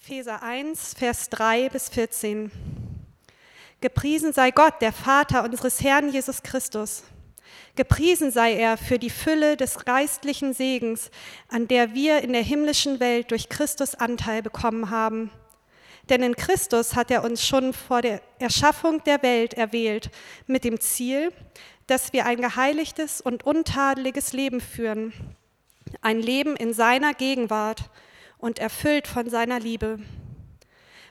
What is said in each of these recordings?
Epheser 1, Vers 3 bis 14. Gepriesen sei Gott, der Vater unseres Herrn Jesus Christus. Gepriesen sei er für die Fülle des geistlichen Segens, an der wir in der himmlischen Welt durch Christus Anteil bekommen haben. Denn in Christus hat er uns schon vor der Erschaffung der Welt erwählt, mit dem Ziel, dass wir ein geheiligtes und untadeliges Leben führen, ein Leben in seiner Gegenwart und erfüllt von seiner Liebe.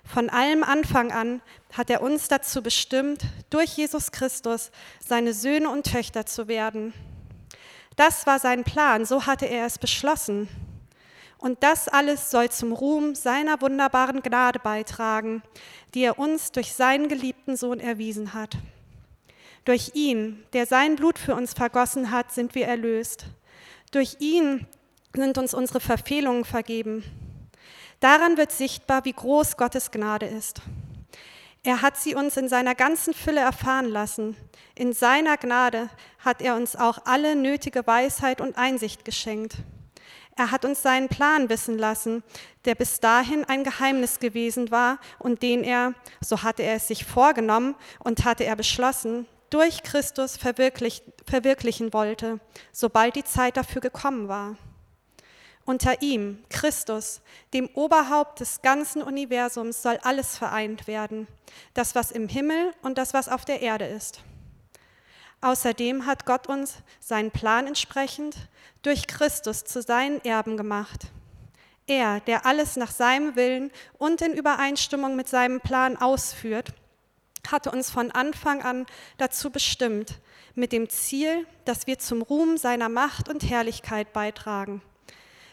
Von allem Anfang an hat er uns dazu bestimmt, durch Jesus Christus seine Söhne und Töchter zu werden. Das war sein Plan, so hatte er es beschlossen. Und das alles soll zum Ruhm seiner wunderbaren Gnade beitragen, die er uns durch seinen geliebten Sohn erwiesen hat. Durch ihn, der sein Blut für uns vergossen hat, sind wir erlöst. Durch ihn sind uns unsere Verfehlungen vergeben. Daran wird sichtbar, wie groß Gottes Gnade ist. Er hat sie uns in seiner ganzen Fülle erfahren lassen. In seiner Gnade hat er uns auch alle nötige Weisheit und Einsicht geschenkt. Er hat uns seinen Plan wissen lassen, der bis dahin ein Geheimnis gewesen war und den er, so hatte er es sich vorgenommen und hatte er beschlossen, durch Christus verwirklichen wollte, sobald die Zeit dafür gekommen war. Unter ihm, Christus, dem Oberhaupt des ganzen Universums, soll alles vereint werden, das, was im Himmel und das, was auf der Erde ist. Außerdem hat Gott uns seinen Plan entsprechend durch Christus zu seinen Erben gemacht. Er, der alles nach seinem Willen und in Übereinstimmung mit seinem Plan ausführt, hatte uns von Anfang an dazu bestimmt, mit dem Ziel, dass wir zum Ruhm seiner Macht und Herrlichkeit beitragen.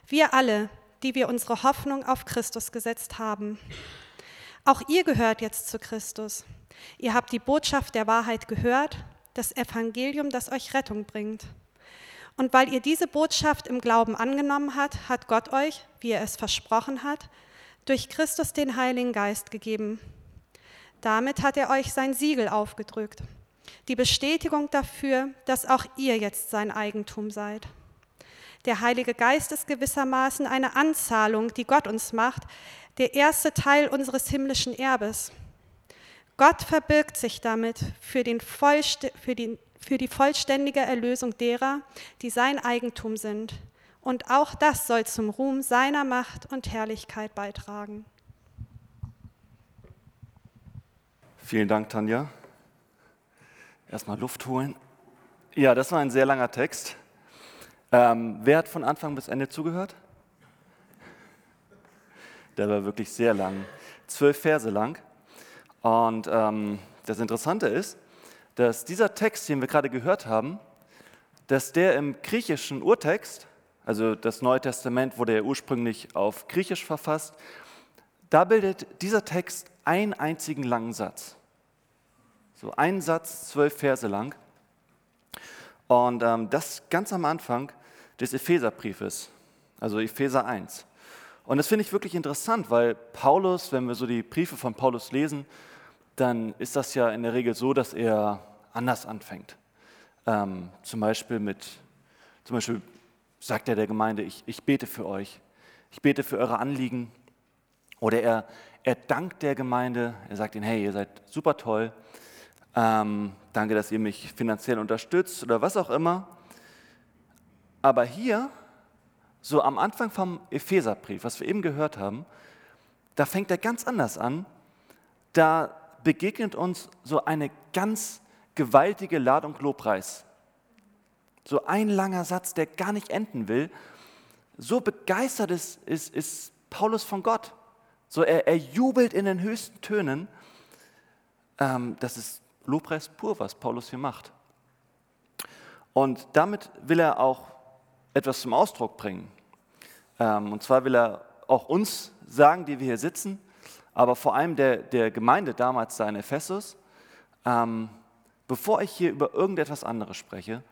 Wir alle, die wir unsere Hoffnung auf Christus gesetzt haben. Auch ihr gehört jetzt zu Christus. Ihr habt die Botschaft der Wahrheit gehört, das Evangelium, das euch Rettung bringt. Und weil ihr diese Botschaft im Glauben angenommen habt, hat Gott euch, wie er es versprochen hat, durch Christus den Heiligen Geist gegeben. Damit hat er euch sein Siegel aufgedrückt, die Bestätigung dafür, dass auch ihr jetzt sein Eigentum seid. Der Heilige Geist ist gewissermaßen eine Anzahlung, die Gott uns macht, der erste Teil unseres himmlischen Erbes. Gott verbirgt sich damit für, den für, die, für die vollständige Erlösung derer, die sein Eigentum sind. Und auch das soll zum Ruhm seiner Macht und Herrlichkeit beitragen. Vielen Dank, Tanja. Erstmal Luft holen. Ja, das war ein sehr langer Text. Ähm, wer hat von Anfang bis Ende zugehört? Der war wirklich sehr lang, zwölf Verse lang. Und ähm, das Interessante ist, dass dieser Text, den wir gerade gehört haben, dass der im griechischen Urtext, also das Neue Testament wurde ja ursprünglich auf Griechisch verfasst, da bildet dieser Text einen einzigen langen Satz. So ein Satz, zwölf Verse lang. Und ähm, das ganz am Anfang des Epheserbriefes, also Epheser 1. Und das finde ich wirklich interessant, weil Paulus, wenn wir so die Briefe von Paulus lesen, dann ist das ja in der Regel so, dass er anders anfängt. Ähm, zum Beispiel mit, zum Beispiel sagt er der Gemeinde, ich, ich bete für euch, ich bete für eure Anliegen. Oder er, er dankt der Gemeinde, er sagt ihnen, hey, ihr seid super toll, ähm, danke, dass ihr mich finanziell unterstützt oder was auch immer. Aber hier, so am Anfang vom Epheserbrief, was wir eben gehört haben, da fängt er ganz anders an. Da begegnet uns so eine ganz gewaltige Ladung Lobpreis. So ein langer Satz, der gar nicht enden will. So begeistert ist, ist, ist Paulus von Gott. So er, er jubelt in den höchsten Tönen. Ähm, das ist Lobpreis pur, was Paulus hier macht. Und damit will er auch etwas zum Ausdruck bringen. Ähm, und zwar will er auch uns sagen, die wir hier sitzen, aber vor allem der, der Gemeinde damals da in Ephesus, ähm, bevor ich hier über irgendetwas anderes spreche,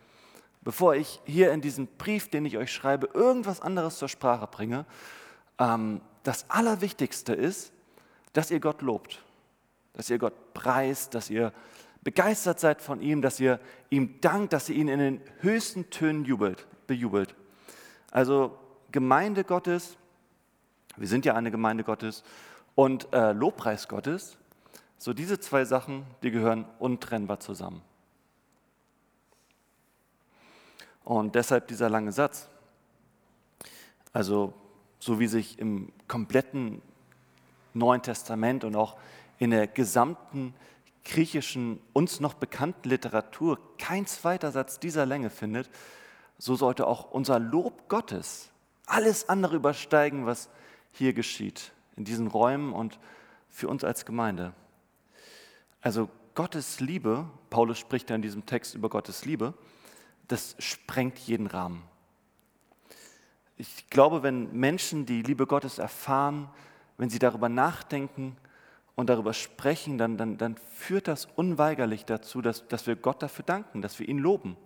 bevor ich hier in diesem Brief, den ich euch schreibe, irgendwas anderes zur Sprache bringe, ähm, das Allerwichtigste ist, dass ihr Gott lobt, dass ihr Gott preist, dass ihr begeistert seid von ihm, dass ihr ihm dankt, dass ihr ihn in den höchsten Tönen jubelt bejubelt. Also Gemeinde Gottes, wir sind ja eine Gemeinde Gottes und äh, Lobpreis Gottes, so diese zwei Sachen, die gehören untrennbar zusammen. Und deshalb dieser lange Satz. Also so wie sich im kompletten Neuen Testament und auch in der gesamten griechischen, uns noch bekannten Literatur kein zweiter Satz dieser Länge findet, so sollte auch unser Lob Gottes alles andere übersteigen, was hier geschieht, in diesen Räumen und für uns als Gemeinde. Also Gottes Liebe, Paulus spricht ja in diesem Text über Gottes Liebe, das sprengt jeden Rahmen. Ich glaube, wenn Menschen die Liebe Gottes erfahren, wenn sie darüber nachdenken und darüber sprechen, dann, dann, dann führt das unweigerlich dazu, dass, dass wir Gott dafür danken, dass wir ihn loben.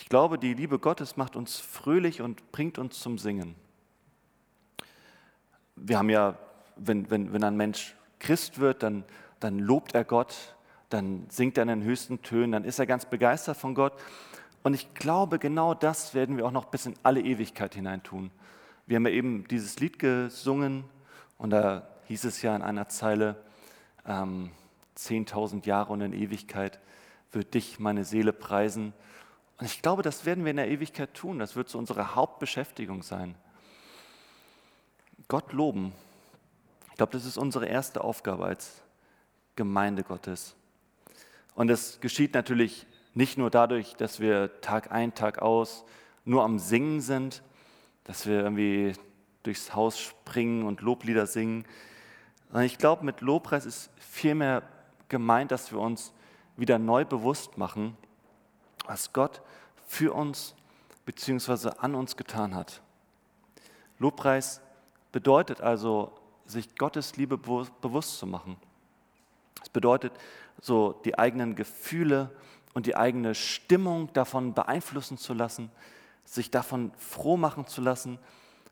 Ich glaube, die Liebe Gottes macht uns fröhlich und bringt uns zum Singen. Wir haben ja, wenn, wenn, wenn ein Mensch Christ wird, dann, dann lobt er Gott, dann singt er in den höchsten Tönen, dann ist er ganz begeistert von Gott. Und ich glaube, genau das werden wir auch noch bis in alle Ewigkeit hinein tun. Wir haben ja eben dieses Lied gesungen und da hieß es ja in einer Zeile, ähm, 10.000 Jahre und in Ewigkeit wird dich meine Seele preisen. Und ich glaube, das werden wir in der Ewigkeit tun. Das wird so unsere Hauptbeschäftigung sein. Gott loben. Ich glaube, das ist unsere erste Aufgabe als Gemeinde Gottes. Und es geschieht natürlich nicht nur dadurch, dass wir Tag ein, Tag aus nur am Singen sind, dass wir irgendwie durchs Haus springen und Loblieder singen. Sondern ich glaube, mit Lobpreis ist vielmehr gemeint, dass wir uns wieder neu bewusst machen, was Gott für uns bzw. an uns getan hat. Lobpreis bedeutet also, sich Gottes Liebe bewusst zu machen. Es bedeutet, so die eigenen Gefühle und die eigene Stimmung davon beeinflussen zu lassen, sich davon froh machen zu lassen.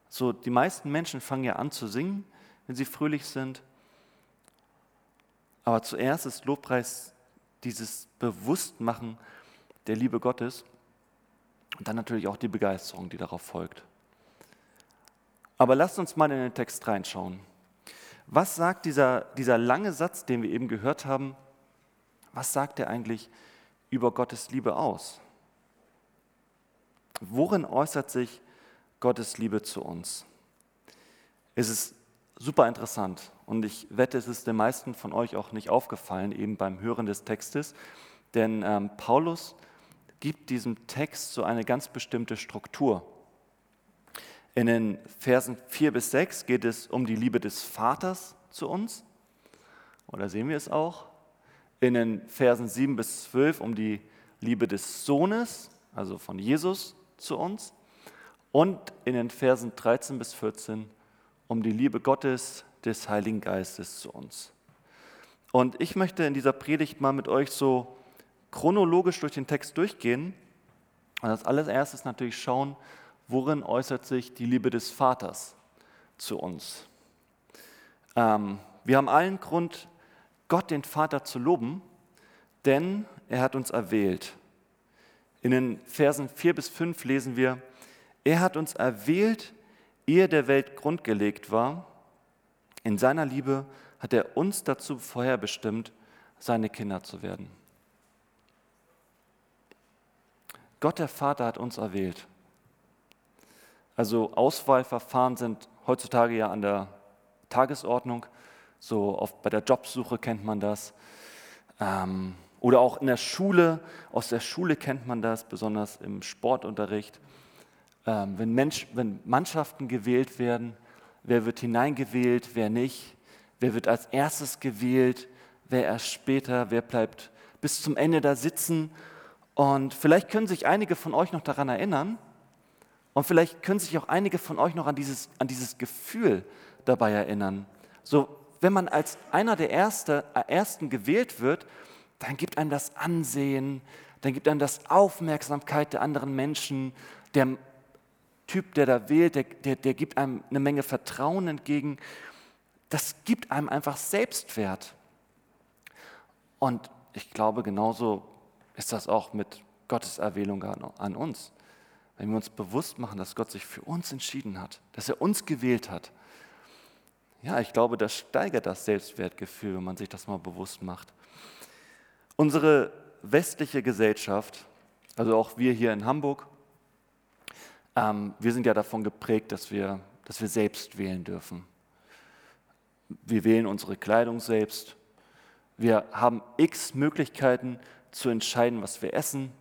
So, die meisten Menschen fangen ja an zu singen, wenn sie fröhlich sind. Aber zuerst ist Lobpreis dieses Bewusstmachen der Liebe Gottes und dann natürlich auch die Begeisterung, die darauf folgt. Aber lasst uns mal in den Text reinschauen. Was sagt dieser, dieser lange Satz, den wir eben gehört haben, was sagt er eigentlich über Gottes Liebe aus? Worin äußert sich Gottes Liebe zu uns? Es ist super interessant und ich wette, es ist den meisten von euch auch nicht aufgefallen, eben beim Hören des Textes, denn ähm, Paulus gibt diesem Text so eine ganz bestimmte Struktur. In den Versen 4 bis 6 geht es um die Liebe des Vaters zu uns. Oder sehen wir es auch? In den Versen 7 bis 12 um die Liebe des Sohnes, also von Jesus zu uns. Und in den Versen 13 bis 14 um die Liebe Gottes, des Heiligen Geistes zu uns. Und ich möchte in dieser Predigt mal mit euch so chronologisch durch den Text durchgehen. Und als allererstes natürlich schauen, worin äußert sich die Liebe des Vaters zu uns. Ähm, wir haben allen Grund, Gott den Vater zu loben, denn er hat uns erwählt. In den Versen 4 bis 5 lesen wir, er hat uns erwählt, ehe der Welt grundgelegt war. In seiner Liebe hat er uns dazu vorherbestimmt, seine Kinder zu werden. Gott der Vater hat uns erwählt. Also Auswahlverfahren sind heutzutage ja an der Tagesordnung. So oft bei der Jobsuche kennt man das. Ähm, oder auch in der Schule, aus der Schule kennt man das, besonders im Sportunterricht. Ähm, wenn, Mensch, wenn Mannschaften gewählt werden, wer wird hineingewählt, wer nicht, wer wird als erstes gewählt, wer erst später, wer bleibt bis zum Ende da sitzen und vielleicht können sich einige von euch noch daran erinnern und vielleicht können sich auch einige von euch noch an dieses, an dieses Gefühl dabei erinnern. So, wenn man als einer der Erste, äh, Ersten gewählt wird, dann gibt einem das Ansehen, dann gibt einem das Aufmerksamkeit der anderen Menschen. Der Typ, der da wählt, der, der, der gibt einem eine Menge Vertrauen entgegen. Das gibt einem einfach Selbstwert. Und ich glaube, genauso ist das auch mit Gottes Erwählung an uns. Wenn wir uns bewusst machen, dass Gott sich für uns entschieden hat, dass er uns gewählt hat, ja, ich glaube, das steigert das Selbstwertgefühl, wenn man sich das mal bewusst macht. Unsere westliche Gesellschaft, also auch wir hier in Hamburg, ähm, wir sind ja davon geprägt, dass wir, dass wir selbst wählen dürfen. Wir wählen unsere Kleidung selbst. Wir haben x Möglichkeiten zu entscheiden, was wir essen.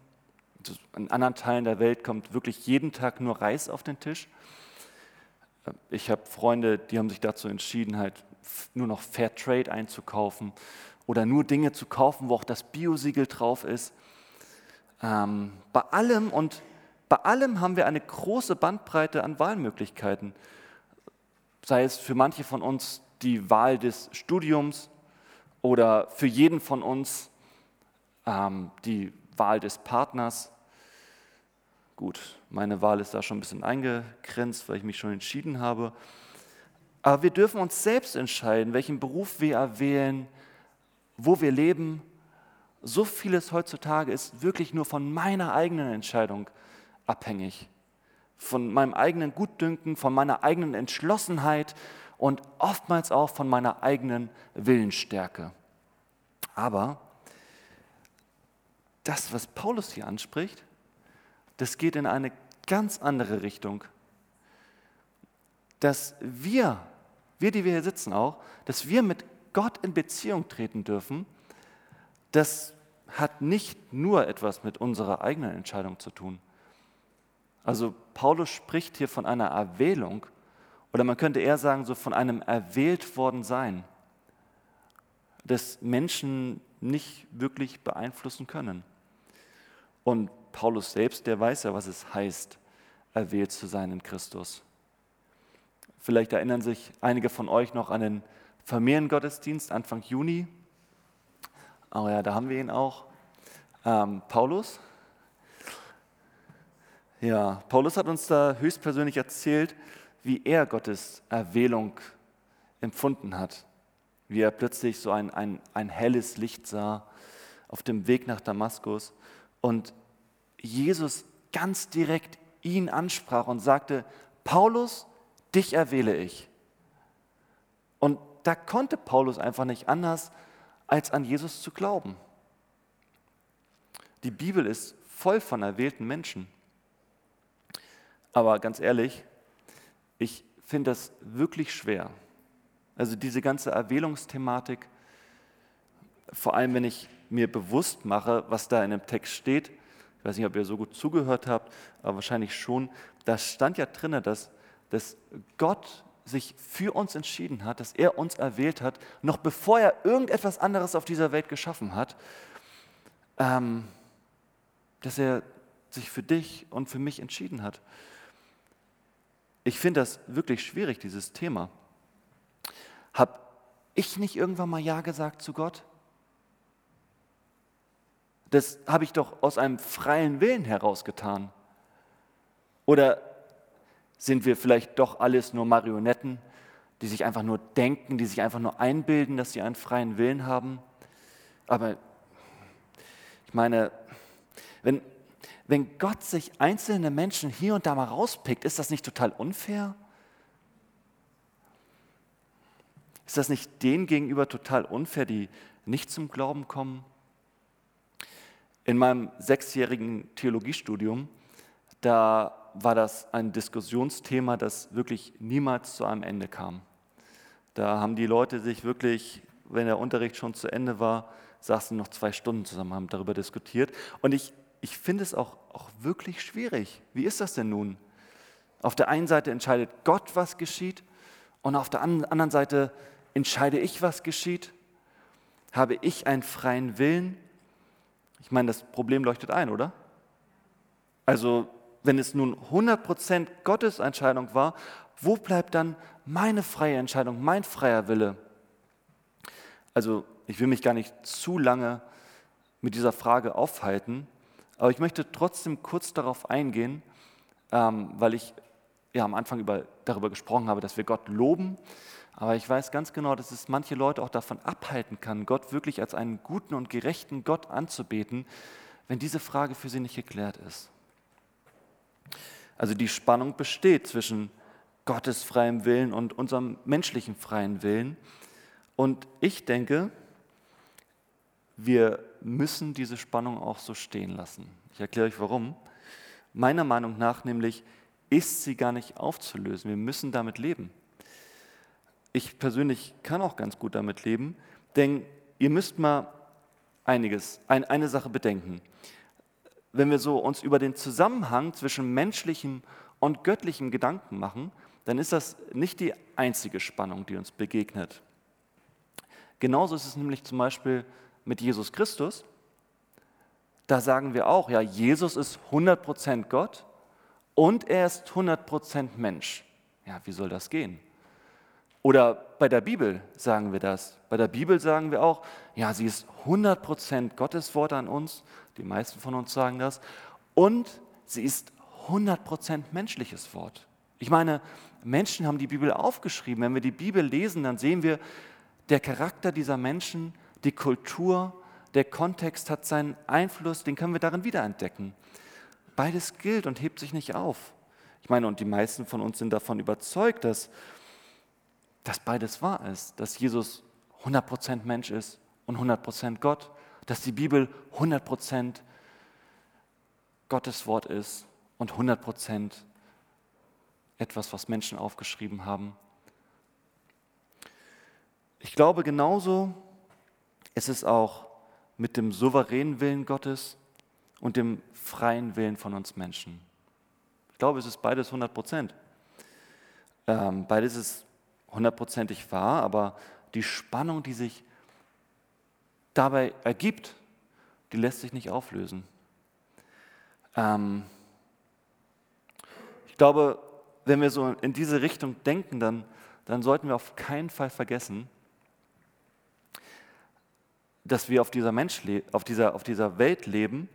In anderen Teilen der Welt kommt wirklich jeden Tag nur Reis auf den Tisch. Ich habe Freunde, die haben sich dazu entschieden, halt nur noch Fair Trade einzukaufen oder nur Dinge zu kaufen, wo auch das Biosiegel drauf ist. Ähm, bei allem und bei allem haben wir eine große Bandbreite an Wahlmöglichkeiten. Sei es für manche von uns die Wahl des Studiums oder für jeden von uns ähm, die Wahl des Partners. Gut, meine Wahl ist da schon ein bisschen eingegrenzt, weil ich mich schon entschieden habe. Aber wir dürfen uns selbst entscheiden, welchen Beruf wir erwählen, wo wir leben. So vieles heutzutage ist wirklich nur von meiner eigenen Entscheidung abhängig. Von meinem eigenen Gutdünken, von meiner eigenen Entschlossenheit und oftmals auch von meiner eigenen Willensstärke. Aber das, was Paulus hier anspricht, das geht in eine ganz andere Richtung. Dass wir, wir, die wir hier sitzen auch, dass wir mit Gott in Beziehung treten dürfen, das hat nicht nur etwas mit unserer eigenen Entscheidung zu tun. Also Paulus spricht hier von einer Erwählung oder man könnte eher sagen, so von einem erwählt worden sein, das Menschen nicht wirklich beeinflussen können. Und Paulus selbst, der weiß ja, was es heißt, erwählt zu sein in Christus. Vielleicht erinnern sich einige von euch noch an den Familiengottesdienst Anfang Juni. Oh ja, da haben wir ihn auch. Ähm, Paulus. Ja, Paulus hat uns da höchstpersönlich erzählt, wie er Gottes Erwählung empfunden hat. Wie er plötzlich so ein, ein, ein helles Licht sah auf dem Weg nach Damaskus und Jesus ganz direkt ihn ansprach und sagte, Paulus, dich erwähle ich. Und da konnte Paulus einfach nicht anders, als an Jesus zu glauben. Die Bibel ist voll von erwählten Menschen. Aber ganz ehrlich, ich finde das wirklich schwer. Also diese ganze Erwählungsthematik, vor allem wenn ich mir bewusst mache, was da in dem Text steht. Ich weiß nicht, ob ihr so gut zugehört habt, aber wahrscheinlich schon. Da stand ja drin, dass, dass Gott sich für uns entschieden hat, dass er uns erwählt hat, noch bevor er irgendetwas anderes auf dieser Welt geschaffen hat, ähm, dass er sich für dich und für mich entschieden hat. Ich finde das wirklich schwierig, dieses Thema. Habe ich nicht irgendwann mal Ja gesagt zu Gott? Das habe ich doch aus einem freien Willen herausgetan. Oder sind wir vielleicht doch alles nur Marionetten, die sich einfach nur denken, die sich einfach nur einbilden, dass sie einen freien Willen haben? Aber ich meine, wenn, wenn Gott sich einzelne Menschen hier und da mal rauspickt, ist das nicht total unfair? Ist das nicht denen gegenüber total unfair, die nicht zum Glauben kommen? In meinem sechsjährigen Theologiestudium, da war das ein Diskussionsthema, das wirklich niemals zu einem Ende kam. Da haben die Leute sich wirklich, wenn der Unterricht schon zu Ende war, saßen noch zwei Stunden zusammen, haben darüber diskutiert. Und ich, ich finde es auch, auch wirklich schwierig. Wie ist das denn nun? Auf der einen Seite entscheidet Gott, was geschieht, und auf der anderen Seite entscheide ich, was geschieht. Habe ich einen freien Willen? Ich meine, das Problem leuchtet ein, oder? Also, wenn es nun 100% Gottes Entscheidung war, wo bleibt dann meine freie Entscheidung, mein freier Wille? Also, ich will mich gar nicht zu lange mit dieser Frage aufhalten, aber ich möchte trotzdem kurz darauf eingehen, ähm, weil ich ja am Anfang über, darüber gesprochen habe, dass wir Gott loben. Aber ich weiß ganz genau, dass es manche Leute auch davon abhalten kann, Gott wirklich als einen guten und gerechten Gott anzubeten, wenn diese Frage für sie nicht geklärt ist. Also die Spannung besteht zwischen Gottes freiem Willen und unserem menschlichen freien Willen. Und ich denke, wir müssen diese Spannung auch so stehen lassen. Ich erkläre euch warum. Meiner Meinung nach nämlich ist sie gar nicht aufzulösen. Wir müssen damit leben. Ich persönlich kann auch ganz gut damit leben, denn ihr müsst mal einiges, ein, eine Sache bedenken. Wenn wir so uns über den Zusammenhang zwischen menschlichem und göttlichem Gedanken machen, dann ist das nicht die einzige Spannung, die uns begegnet. Genauso ist es nämlich zum Beispiel mit Jesus Christus. Da sagen wir auch, ja, Jesus ist 100% Gott und er ist 100% Mensch. Ja, wie soll das gehen? Oder bei der Bibel sagen wir das. Bei der Bibel sagen wir auch, ja, sie ist 100% Gottes Wort an uns. Die meisten von uns sagen das. Und sie ist 100% menschliches Wort. Ich meine, Menschen haben die Bibel aufgeschrieben. Wenn wir die Bibel lesen, dann sehen wir, der Charakter dieser Menschen, die Kultur, der Kontext hat seinen Einfluss, den können wir darin wiederentdecken. Beides gilt und hebt sich nicht auf. Ich meine, und die meisten von uns sind davon überzeugt, dass, dass beides wahr ist, dass Jesus 100% Mensch ist und 100% Gott, dass die Bibel 100% Gottes Wort ist und 100% etwas, was Menschen aufgeschrieben haben. Ich glaube genauso, ist es auch mit dem souveränen Willen Gottes und dem freien Willen von uns Menschen. Ich glaube, es ist beides 100 Prozent. Ähm, beides ist hundertprozentig wahr, aber die Spannung, die sich dabei ergibt, die lässt sich nicht auflösen. Ähm, ich glaube, wenn wir so in diese Richtung denken, dann, dann sollten wir auf keinen Fall vergessen, dass wir auf dieser, Mensch, auf dieser, auf dieser Welt leben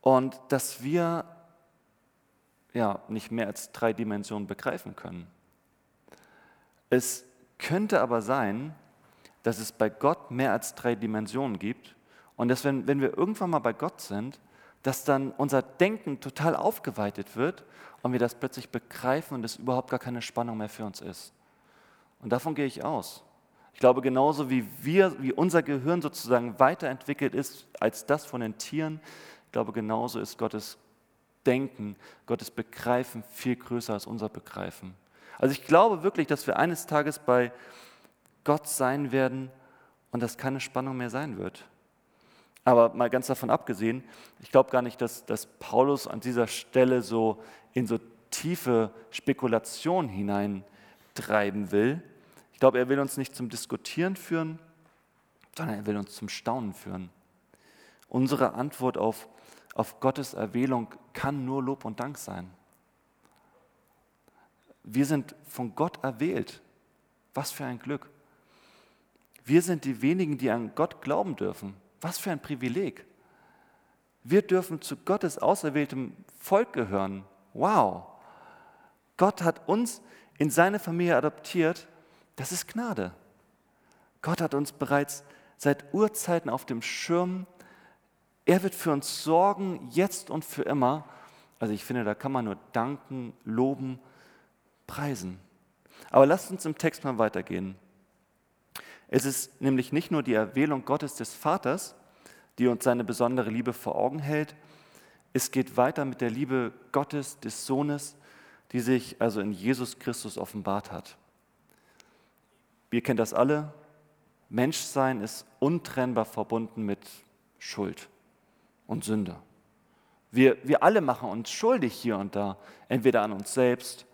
und dass wir ja, nicht mehr als drei Dimensionen begreifen können. Es könnte aber sein, dass es bei Gott mehr als drei Dimensionen gibt und dass, wenn, wenn wir irgendwann mal bei Gott sind, dass dann unser Denken total aufgeweitet wird und wir das plötzlich begreifen und es überhaupt gar keine Spannung mehr für uns ist. Und davon gehe ich aus. Ich glaube, genauso wie wir, wie unser Gehirn sozusagen weiterentwickelt ist als das von den Tieren, ich glaube, genauso ist Gottes Denken, Gottes Begreifen viel größer als unser Begreifen. Also ich glaube wirklich, dass wir eines Tages bei Gott sein werden und dass keine Spannung mehr sein wird. Aber mal ganz davon abgesehen, ich glaube gar nicht, dass, dass Paulus an dieser Stelle so in so tiefe Spekulation hineintreiben will. Ich glaube, er will uns nicht zum Diskutieren führen, sondern er will uns zum Staunen führen. Unsere Antwort auf, auf Gottes Erwählung kann nur Lob und Dank sein. Wir sind von Gott erwählt. Was für ein Glück. Wir sind die wenigen, die an Gott glauben dürfen. Was für ein Privileg. Wir dürfen zu Gottes auserwähltem Volk gehören. Wow. Gott hat uns in seine Familie adoptiert. Das ist Gnade. Gott hat uns bereits seit Urzeiten auf dem Schirm. Er wird für uns sorgen, jetzt und für immer. Also ich finde, da kann man nur danken, loben, preisen. Aber lasst uns im Text mal weitergehen. Es ist nämlich nicht nur die Erwählung Gottes des Vaters, die uns seine besondere Liebe vor Augen hält. Es geht weiter mit der Liebe Gottes des Sohnes, die sich also in Jesus Christus offenbart hat. Wir kennen das alle. Menschsein ist untrennbar verbunden mit Schuld und Sünde. Wir, wir alle machen uns schuldig hier und da, entweder an uns selbst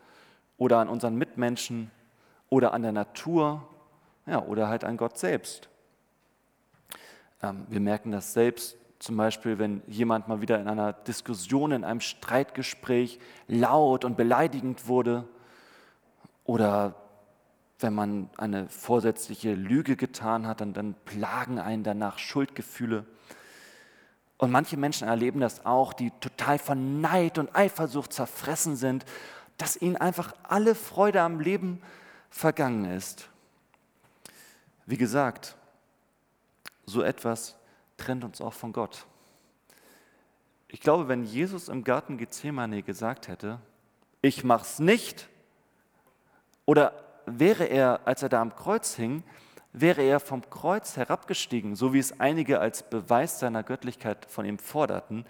oder an unseren Mitmenschen oder an der Natur ja, oder halt an Gott selbst. Ähm, wir merken das selbst, zum Beispiel, wenn jemand mal wieder in einer Diskussion, in einem Streitgespräch laut und beleidigend wurde oder wenn man eine vorsätzliche Lüge getan hat, dann, dann plagen einen danach Schuldgefühle. Und manche Menschen erleben das auch, die total von Neid und Eifersucht zerfressen sind, dass ihnen einfach alle Freude am Leben vergangen ist. Wie gesagt, so etwas trennt uns auch von Gott. Ich glaube, wenn Jesus im Garten Gethsemane gesagt hätte, ich mach's nicht, Oder wäre er, als er da am Kreuz hing, wäre er vom Kreuz herabgestiegen, so wie es einige als Beweis seiner Göttlichkeit von ihm forderten,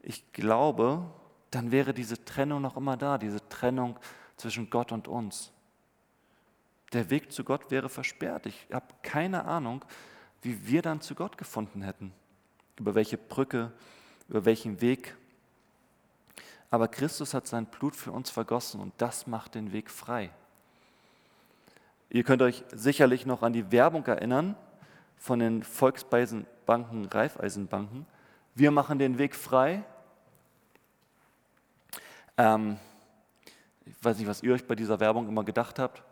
ich glaube, dann wäre diese Trennung noch immer da, diese Trennung zwischen Gott und uns. Der Weg zu Gott wäre versperrt. Ich habe keine Ahnung, wie wir dann zu Gott gefunden hätten, über welche Brücke, über welchen Weg. Aber Christus hat sein Blut für uns vergossen und das macht den Weg frei. Ihr könnt euch sicherlich noch an die Werbung erinnern von den Volksbanken, Raiffeisenbanken. Wir machen den Weg frei. Ähm, ich weiß nicht, was ihr euch bei dieser Werbung immer gedacht habt,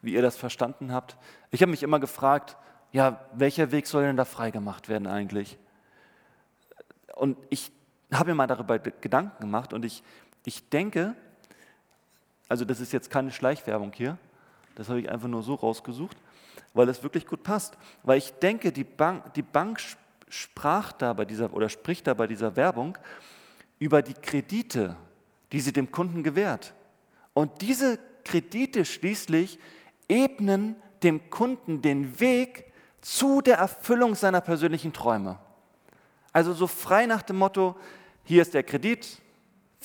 wie ihr das verstanden habt. Ich habe mich immer gefragt, ja, welcher Weg soll denn da freigemacht werden eigentlich? Und ich habe mir mal darüber Gedanken gemacht und ich, ich denke, also das ist jetzt keine Schleichwerbung hier, das habe ich einfach nur so rausgesucht, weil es wirklich gut passt. Weil ich denke, die Bank, die Bank sprach da bei dieser oder spricht da bei dieser Werbung über die Kredite, die sie dem Kunden gewährt. Und diese Kredite schließlich ebnen dem Kunden den Weg zu der Erfüllung seiner persönlichen Träume. Also so frei nach dem Motto, hier ist der Kredit,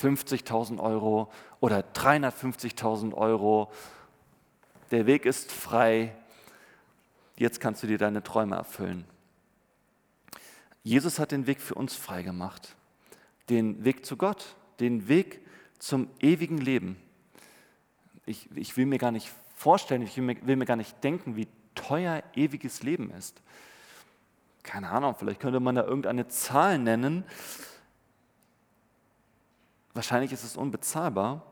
50.000 Euro oder 350.000 Euro der Weg ist frei. Jetzt kannst du dir deine Träume erfüllen. Jesus hat den Weg für uns frei gemacht. Den Weg zu Gott, den Weg zum ewigen Leben. Ich, ich will mir gar nicht vorstellen, ich will mir, will mir gar nicht denken, wie teuer ewiges Leben ist. Keine Ahnung, vielleicht könnte man da irgendeine Zahl nennen. Wahrscheinlich ist es unbezahlbar,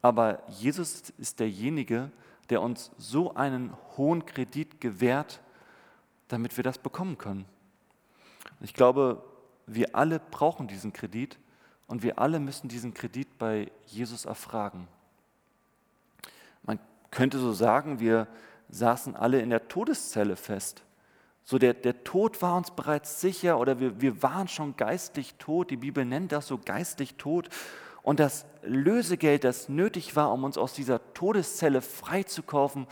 aber Jesus ist derjenige, der der uns so einen hohen Kredit gewährt, damit wir das bekommen können. Ich glaube, wir alle brauchen diesen Kredit und wir alle müssen diesen Kredit bei Jesus erfragen. Man könnte so sagen, wir saßen alle in der Todeszelle fest. So der, der Tod war uns bereits sicher oder wir, wir waren schon geistlich tot. Die Bibel nennt das so geistlich tot. Und das Lösegeld, das nötig war, um uns aus dieser Todeszelle freizukaufen,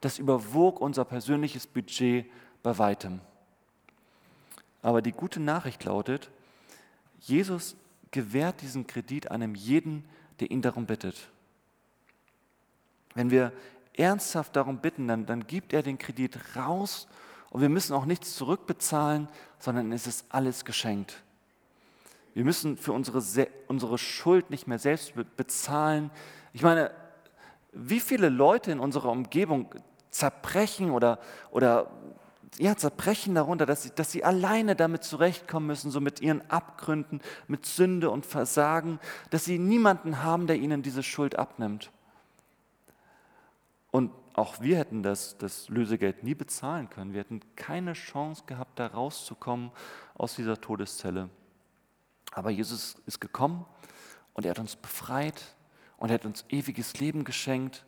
das überwog unser persönliches Budget bei weitem. Aber die gute Nachricht lautet, Jesus gewährt diesen Kredit einem jeden, der ihn darum bittet. Wenn wir ernsthaft darum bitten, dann, dann gibt er den Kredit raus und wir müssen auch nichts zurückbezahlen, sondern es ist alles geschenkt. Wir müssen für unsere, unsere Schuld nicht mehr selbst bezahlen. Ich meine, wie viele Leute in unserer Umgebung zerbrechen oder, oder ja, zerbrechen darunter, dass sie, dass sie alleine damit zurechtkommen müssen, so mit ihren Abgründen, mit Sünde und Versagen, dass sie niemanden haben, der ihnen diese Schuld abnimmt. Und auch wir hätten das, das Lösegeld nie bezahlen können. Wir hätten keine Chance gehabt, da rauszukommen aus dieser Todeszelle. Aber Jesus ist gekommen und er hat uns befreit und er hat uns ewiges Leben geschenkt.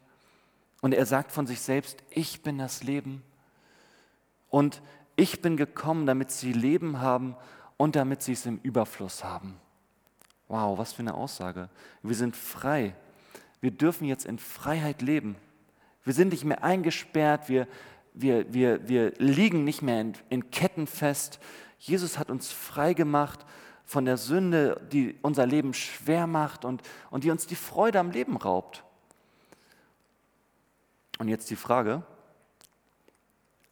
Und er sagt von sich selbst, ich bin das Leben. Und ich bin gekommen, damit sie Leben haben und damit sie es im Überfluss haben. Wow, was für eine Aussage. Wir sind frei. Wir dürfen jetzt in Freiheit leben. Wir sind nicht mehr eingesperrt, wir, wir, wir, wir liegen nicht mehr in, in Ketten fest. Jesus hat uns frei gemacht von der Sünde, die unser Leben schwer macht und, und die uns die Freude am Leben raubt. Und jetzt die Frage,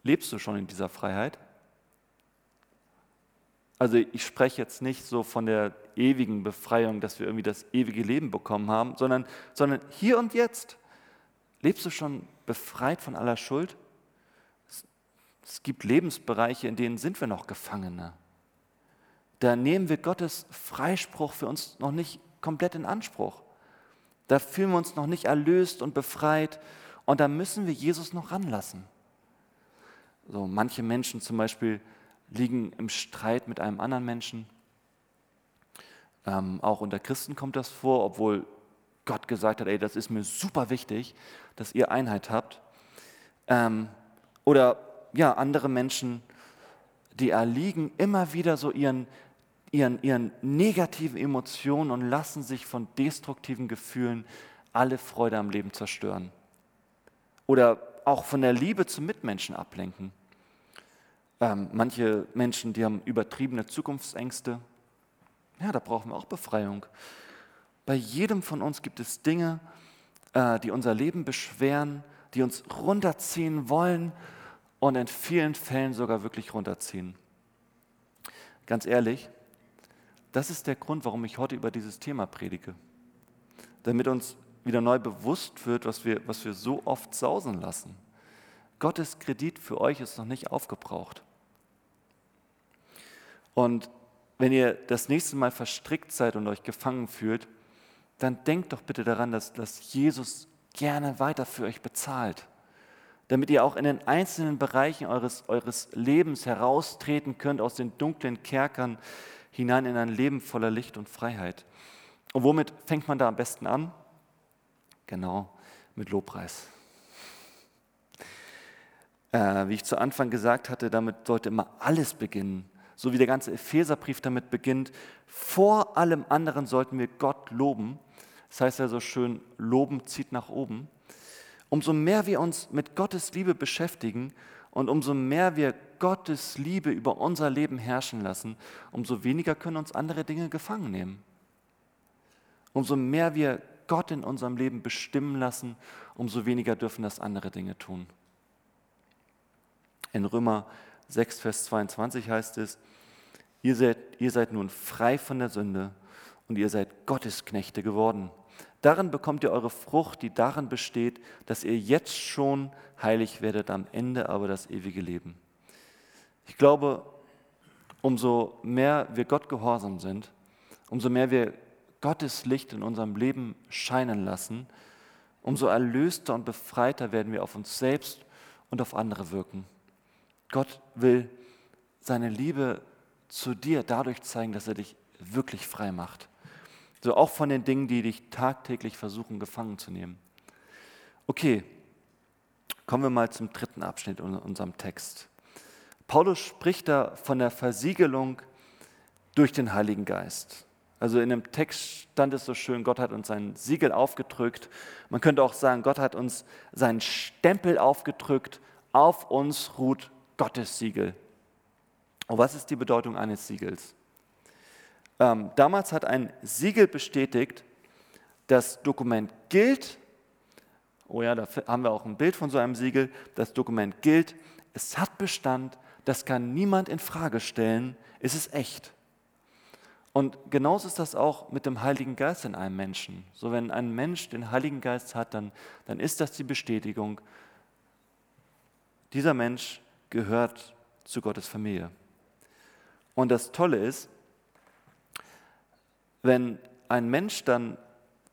lebst du schon in dieser Freiheit? Also ich spreche jetzt nicht so von der ewigen Befreiung, dass wir irgendwie das ewige Leben bekommen haben, sondern, sondern hier und jetzt. Lebst du schon befreit von aller Schuld? Es, es gibt Lebensbereiche, in denen sind wir noch Gefangene da nehmen wir Gottes Freispruch für uns noch nicht komplett in Anspruch. Da fühlen wir uns noch nicht erlöst und befreit und da müssen wir Jesus noch ranlassen. So, manche Menschen zum Beispiel liegen im Streit mit einem anderen Menschen. Ähm, auch unter Christen kommt das vor, obwohl Gott gesagt hat, ey, das ist mir super wichtig, dass ihr Einheit habt. Ähm, oder ja, andere Menschen, die erliegen immer wieder so ihren ihren, ihren negativen Emotionen und lassen sich von destruktiven Gefühlen alle Freude am Leben zerstören. oder auch von der Liebe zum Mitmenschen ablenken. Ähm, manche Menschen, die haben übertriebene Zukunftsängste. Ja, da brauchen wir auch Befreiung. Bei jedem von uns gibt es Dinge, äh, die unser Leben beschweren, die uns runterziehen wollen und in vielen Fällen sogar wirklich runterziehen. Ganz ehrlich, das ist der Grund, warum ich heute über dieses Thema predige. Damit uns wieder neu bewusst wird, was wir, was wir so oft sausen lassen. Gottes Kredit für euch ist noch nicht aufgebraucht. Und wenn ihr das nächste Mal verstrickt seid und euch gefangen fühlt, dann denkt doch bitte daran, dass, dass Jesus gerne weiter für euch bezahlt, damit ihr auch in den einzelnen Bereichen eures, eures Lebens heraustreten könnt aus den dunklen Kerkern hinein in ein Leben voller Licht und Freiheit. Und womit fängt man da am besten an? Genau, mit Lobpreis. Äh, wie ich zu Anfang gesagt hatte, damit sollte immer alles beginnen so wie der ganze Epheserbrief damit beginnt, vor allem anderen sollten wir Gott loben. Das heißt ja so schön, loben zieht nach oben. Umso mehr wir uns mit Gottes Liebe beschäftigen und umso mehr wir Gottes Liebe über unser Leben herrschen lassen, umso weniger können uns andere Dinge gefangen nehmen. Umso mehr wir Gott in unserem Leben bestimmen lassen, umso weniger dürfen das andere Dinge tun. In Römer 6, Vers 22 heißt es, ihr seid, ihr seid nun frei von der Sünde und ihr seid Gottesknechte geworden. Darin bekommt ihr eure Frucht, die darin besteht, dass ihr jetzt schon heilig werdet, am Ende aber das ewige Leben. Ich glaube, umso mehr wir Gott gehorsam sind, umso mehr wir Gottes Licht in unserem Leben scheinen lassen, umso erlöster und befreiter werden wir auf uns selbst und auf andere wirken. Gott will seine Liebe zu dir dadurch zeigen, dass er dich wirklich frei macht. So auch von den Dingen, die dich tagtäglich versuchen gefangen zu nehmen. Okay, kommen wir mal zum dritten Abschnitt in unserem Text. Paulus spricht da von der Versiegelung durch den Heiligen Geist. Also in dem Text stand es so schön, Gott hat uns sein Siegel aufgedrückt. Man könnte auch sagen, Gott hat uns seinen Stempel aufgedrückt. Auf uns ruht Gottes Siegel. Und was ist die Bedeutung eines Siegels? Ähm, damals hat ein Siegel bestätigt, das Dokument gilt. Oh ja, da haben wir auch ein Bild von so einem Siegel. Das Dokument gilt, es hat Bestand, das kann niemand in Frage stellen, es ist echt. Und genauso ist das auch mit dem Heiligen Geist in einem Menschen. So, wenn ein Mensch den Heiligen Geist hat, dann, dann ist das die Bestätigung, dieser Mensch gehört zu Gottes Familie. Und das Tolle ist, wenn ein Mensch dann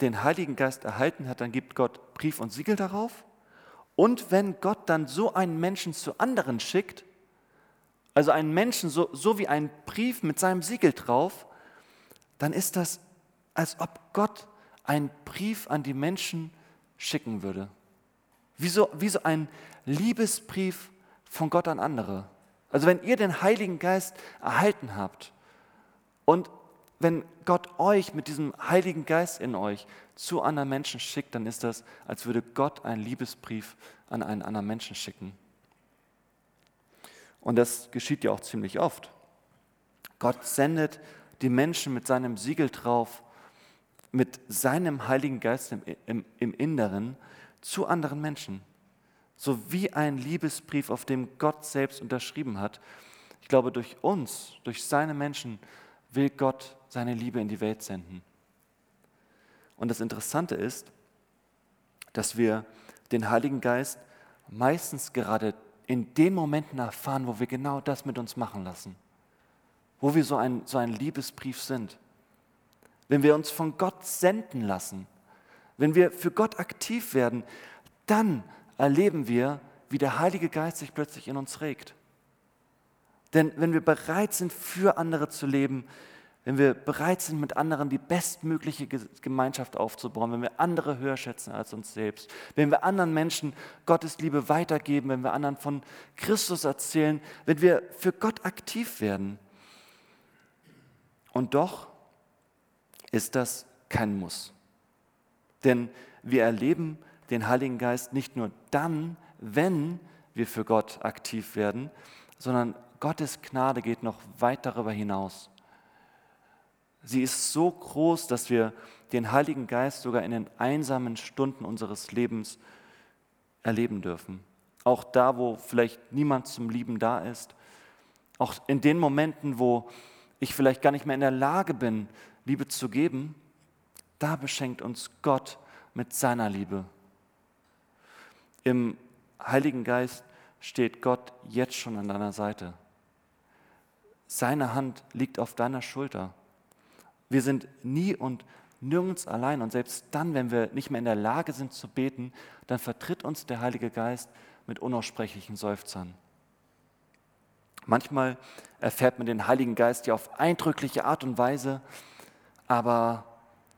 den Heiligen Geist erhalten hat, dann gibt Gott Brief und Siegel darauf. Und wenn Gott dann so einen Menschen zu anderen schickt, also einen Menschen so, so wie ein Brief mit seinem Siegel drauf, dann ist das, als ob Gott einen Brief an die Menschen schicken würde. Wie so, wie so ein Liebesbrief von Gott an andere. Also wenn ihr den Heiligen Geist erhalten habt und wenn Gott euch mit diesem Heiligen Geist in euch zu anderen Menschen schickt, dann ist das, als würde Gott einen Liebesbrief an einen anderen Menschen schicken. Und das geschieht ja auch ziemlich oft. Gott sendet die Menschen mit seinem Siegel drauf, mit seinem Heiligen Geist im, im, im Inneren zu anderen Menschen so wie ein Liebesbrief, auf dem Gott selbst unterschrieben hat. Ich glaube, durch uns, durch seine Menschen will Gott seine Liebe in die Welt senden. Und das Interessante ist, dass wir den Heiligen Geist meistens gerade in den Momenten erfahren, wo wir genau das mit uns machen lassen, wo wir so ein, so ein Liebesbrief sind. Wenn wir uns von Gott senden lassen, wenn wir für Gott aktiv werden, dann erleben wir, wie der Heilige Geist sich plötzlich in uns regt. Denn wenn wir bereit sind, für andere zu leben, wenn wir bereit sind, mit anderen die bestmögliche Gemeinschaft aufzubauen, wenn wir andere höher schätzen als uns selbst, wenn wir anderen Menschen Gottes Liebe weitergeben, wenn wir anderen von Christus erzählen, wenn wir für Gott aktiv werden. Und doch ist das kein Muss. Denn wir erleben den Heiligen Geist nicht nur dann, wenn wir für Gott aktiv werden, sondern Gottes Gnade geht noch weit darüber hinaus. Sie ist so groß, dass wir den Heiligen Geist sogar in den einsamen Stunden unseres Lebens erleben dürfen. Auch da, wo vielleicht niemand zum Lieben da ist. Auch in den Momenten, wo ich vielleicht gar nicht mehr in der Lage bin, Liebe zu geben, da beschenkt uns Gott mit seiner Liebe. Im Heiligen Geist steht Gott jetzt schon an deiner Seite. Seine Hand liegt auf deiner Schulter. Wir sind nie und nirgends allein. Und selbst dann, wenn wir nicht mehr in der Lage sind zu beten, dann vertritt uns der Heilige Geist mit unaussprechlichen Seufzern. Manchmal erfährt man den Heiligen Geist ja auf eindrückliche Art und Weise, aber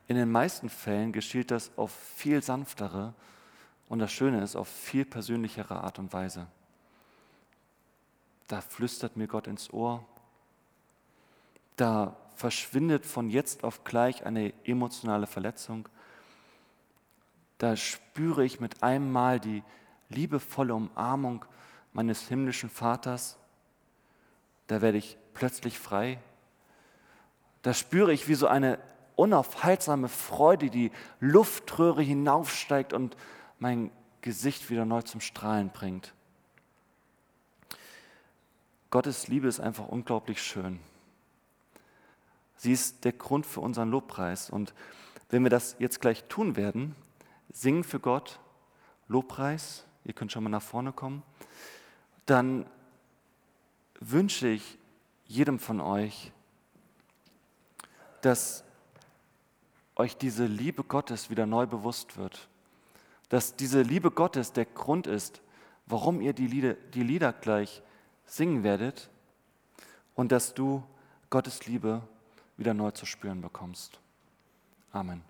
in den meisten Fällen geschieht das auf viel sanftere und das Schöne ist, auf viel persönlichere Art und Weise. Da flüstert mir Gott ins Ohr, da verschwindet von jetzt auf gleich eine emotionale Verletzung. Da spüre ich mit einem Mal die liebevolle Umarmung meines himmlischen Vaters. Da werde ich plötzlich frei. Da spüre ich, wie so eine unaufhaltsame Freude die Luftröhre hinaufsteigt und mein Gesicht wieder neu zum Strahlen bringt. Gottes Liebe ist einfach unglaublich schön. Sie ist der Grund für unseren Lobpreis. Und wenn wir das jetzt gleich tun werden, singen für Gott Lobpreis, ihr könnt schon mal nach vorne kommen, dann wünsche ich jedem von euch, dass euch diese Liebe Gottes wieder neu bewusst wird. Dass diese Liebe Gottes der Grund ist, warum ihr die Lieder, die Lieder gleich singen werdet und dass du Gottes Liebe wieder neu zu spüren bekommst. Amen.